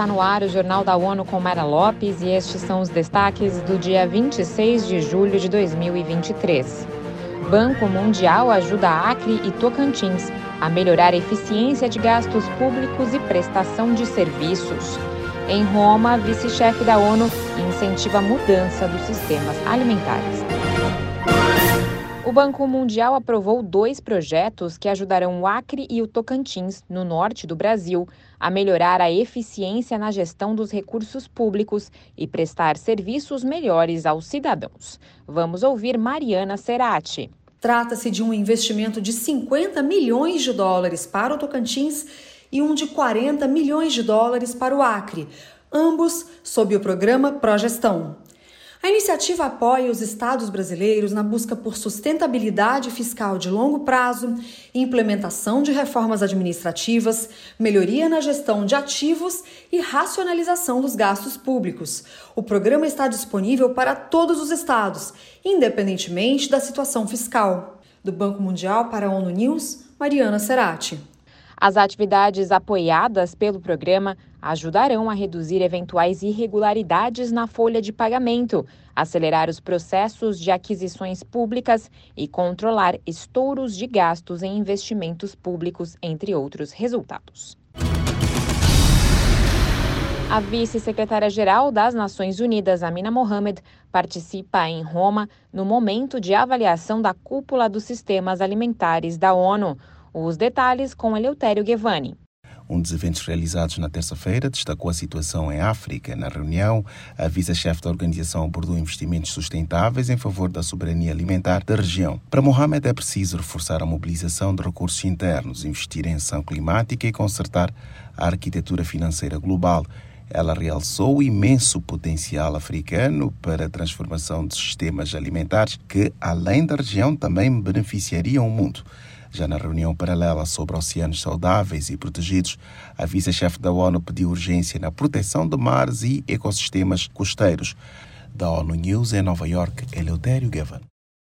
Está no ar o Jornal da ONU com Mara Lopes e estes são os destaques do dia 26 de julho de 2023. Banco Mundial ajuda Acre e Tocantins a melhorar a eficiência de gastos públicos e prestação de serviços. Em Roma, vice-chefe da ONU incentiva a mudança dos sistemas alimentares. O Banco Mundial aprovou dois projetos que ajudarão o Acre e o Tocantins, no norte do Brasil, a melhorar a eficiência na gestão dos recursos públicos e prestar serviços melhores aos cidadãos. Vamos ouvir Mariana Serati. Trata-se de um investimento de 50 milhões de dólares para o Tocantins e um de 40 milhões de dólares para o Acre, ambos sob o programa Progestão. A iniciativa apoia os estados brasileiros na busca por sustentabilidade fiscal de longo prazo, implementação de reformas administrativas, melhoria na gestão de ativos e racionalização dos gastos públicos. O programa está disponível para todos os estados, independentemente da situação fiscal. Do Banco Mundial para a ONU News, Mariana Serati. As atividades apoiadas pelo programa ajudarão a reduzir eventuais irregularidades na folha de pagamento, acelerar os processos de aquisições públicas e controlar estouros de gastos em investimentos públicos, entre outros resultados. A vice-secretária-geral das Nações Unidas, Amina Mohamed, participa em Roma no momento de avaliação da cúpula dos sistemas alimentares da ONU. Os detalhes com Eleutério Guevani. Um dos eventos realizados na terça-feira destacou a situação em África. Na reunião, a vice-chefe da organização abordou investimentos sustentáveis em favor da soberania alimentar da região. Para Mohamed, é preciso reforçar a mobilização de recursos internos, investir em ação climática e consertar a arquitetura financeira global. Ela realçou o imenso potencial africano para a transformação de sistemas alimentares que, além da região, também beneficiariam o mundo. Já na reunião paralela sobre oceanos saudáveis e protegidos, a vice-chefe da ONU pediu urgência na proteção de mares e ecossistemas costeiros. Da ONU News em Nova York, Eleutério Gavan.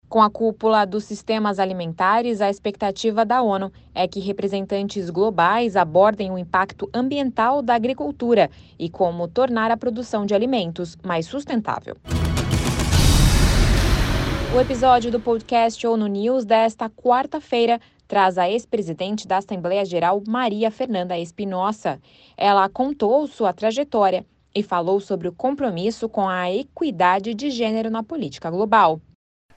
Com a cúpula dos sistemas alimentares, a expectativa da ONU é que representantes globais abordem o impacto ambiental da agricultura e como tornar a produção de alimentos mais sustentável. O episódio do podcast ONU News desta quarta-feira traz a ex-presidente da Assembleia Geral, Maria Fernanda Espinosa. Ela contou sua trajetória e falou sobre o compromisso com a equidade de gênero na política global.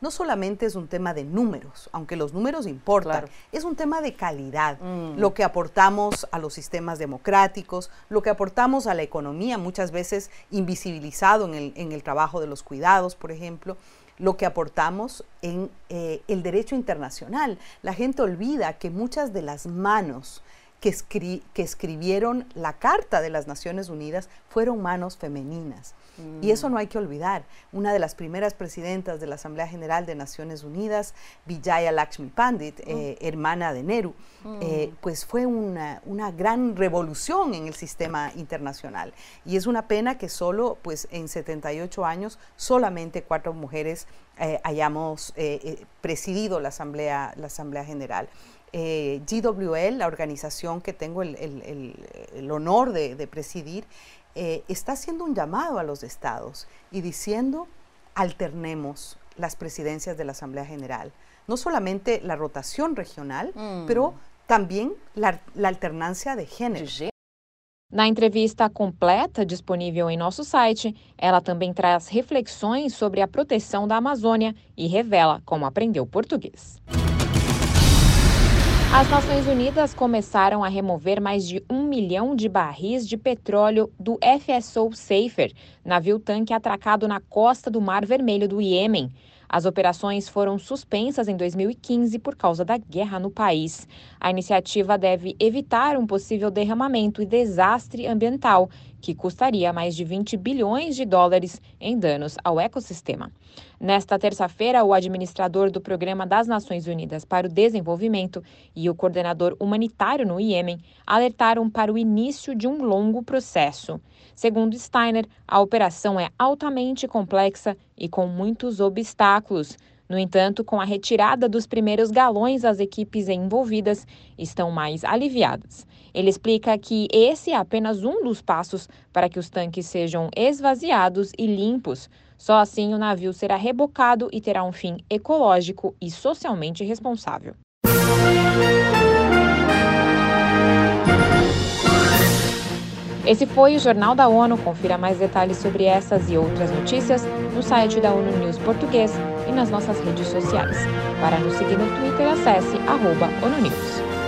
No solamente es un tema de números, aunque los números importan, es un tema de calidad, mm. lo que aportamos a los sistemas democráticos, lo que aportamos a la economía, muchas veces invisibilizado en el, en el trabajo de los cuidados, por ejemplo, lo que aportamos en eh, el derecho internacional. La gente olvida que muchas de las manos que, que, escribieron la Carta de las Naciones Unidas fueron manos femeninas. Y eso no hay que olvidar. Una de las primeras presidentas de la Asamblea General de Naciones Unidas, Vijaya Lakshmi Pandit, mm. eh, hermana de Nehru, eh, mm. pues fue una, una, gran revolución en el sistema internacional. Y es una pena que solo, pues en 78 años, solamente cuatro mujeres eh, hayamos presidido la Asamblea, la Asamblea General. GWL, la organización que tengo el, el, el, honor de, de presidir, eh, está haciendo un llamado a los estados y diciendo alternemos las presidencias de la Asamblea General. No solamente la rotación regional, mm. pero también la, la alternancia de género. Na entrevista completa disponível em nosso site, ela também traz reflexões sobre a proteção da Amazônia e revela como aprendeu português. As Nações Unidas começaram a remover mais de um milhão de barris de petróleo do FSO Safer, navio-tanque atracado na costa do Mar Vermelho do Iêmen. As operações foram suspensas em 2015 por causa da guerra no país. A iniciativa deve evitar um possível derramamento e desastre ambiental que custaria mais de 20 bilhões de dólares em danos ao ecossistema. Nesta terça-feira, o administrador do Programa das Nações Unidas para o Desenvolvimento e o coordenador humanitário no Iêmen alertaram para o início de um longo processo. Segundo Steiner, a operação é altamente complexa e com muitos obstáculos. No entanto, com a retirada dos primeiros galões, as equipes envolvidas estão mais aliviadas. Ele explica que esse é apenas um dos passos para que os tanques sejam esvaziados e limpos. Só assim o navio será rebocado e terá um fim ecológico e socialmente responsável. Esse foi o Jornal da ONU. Confira mais detalhes sobre essas e outras notícias no site da ONU News Português e nas nossas redes sociais. Para nos seguir no Twitter, acesse arroba ONU News.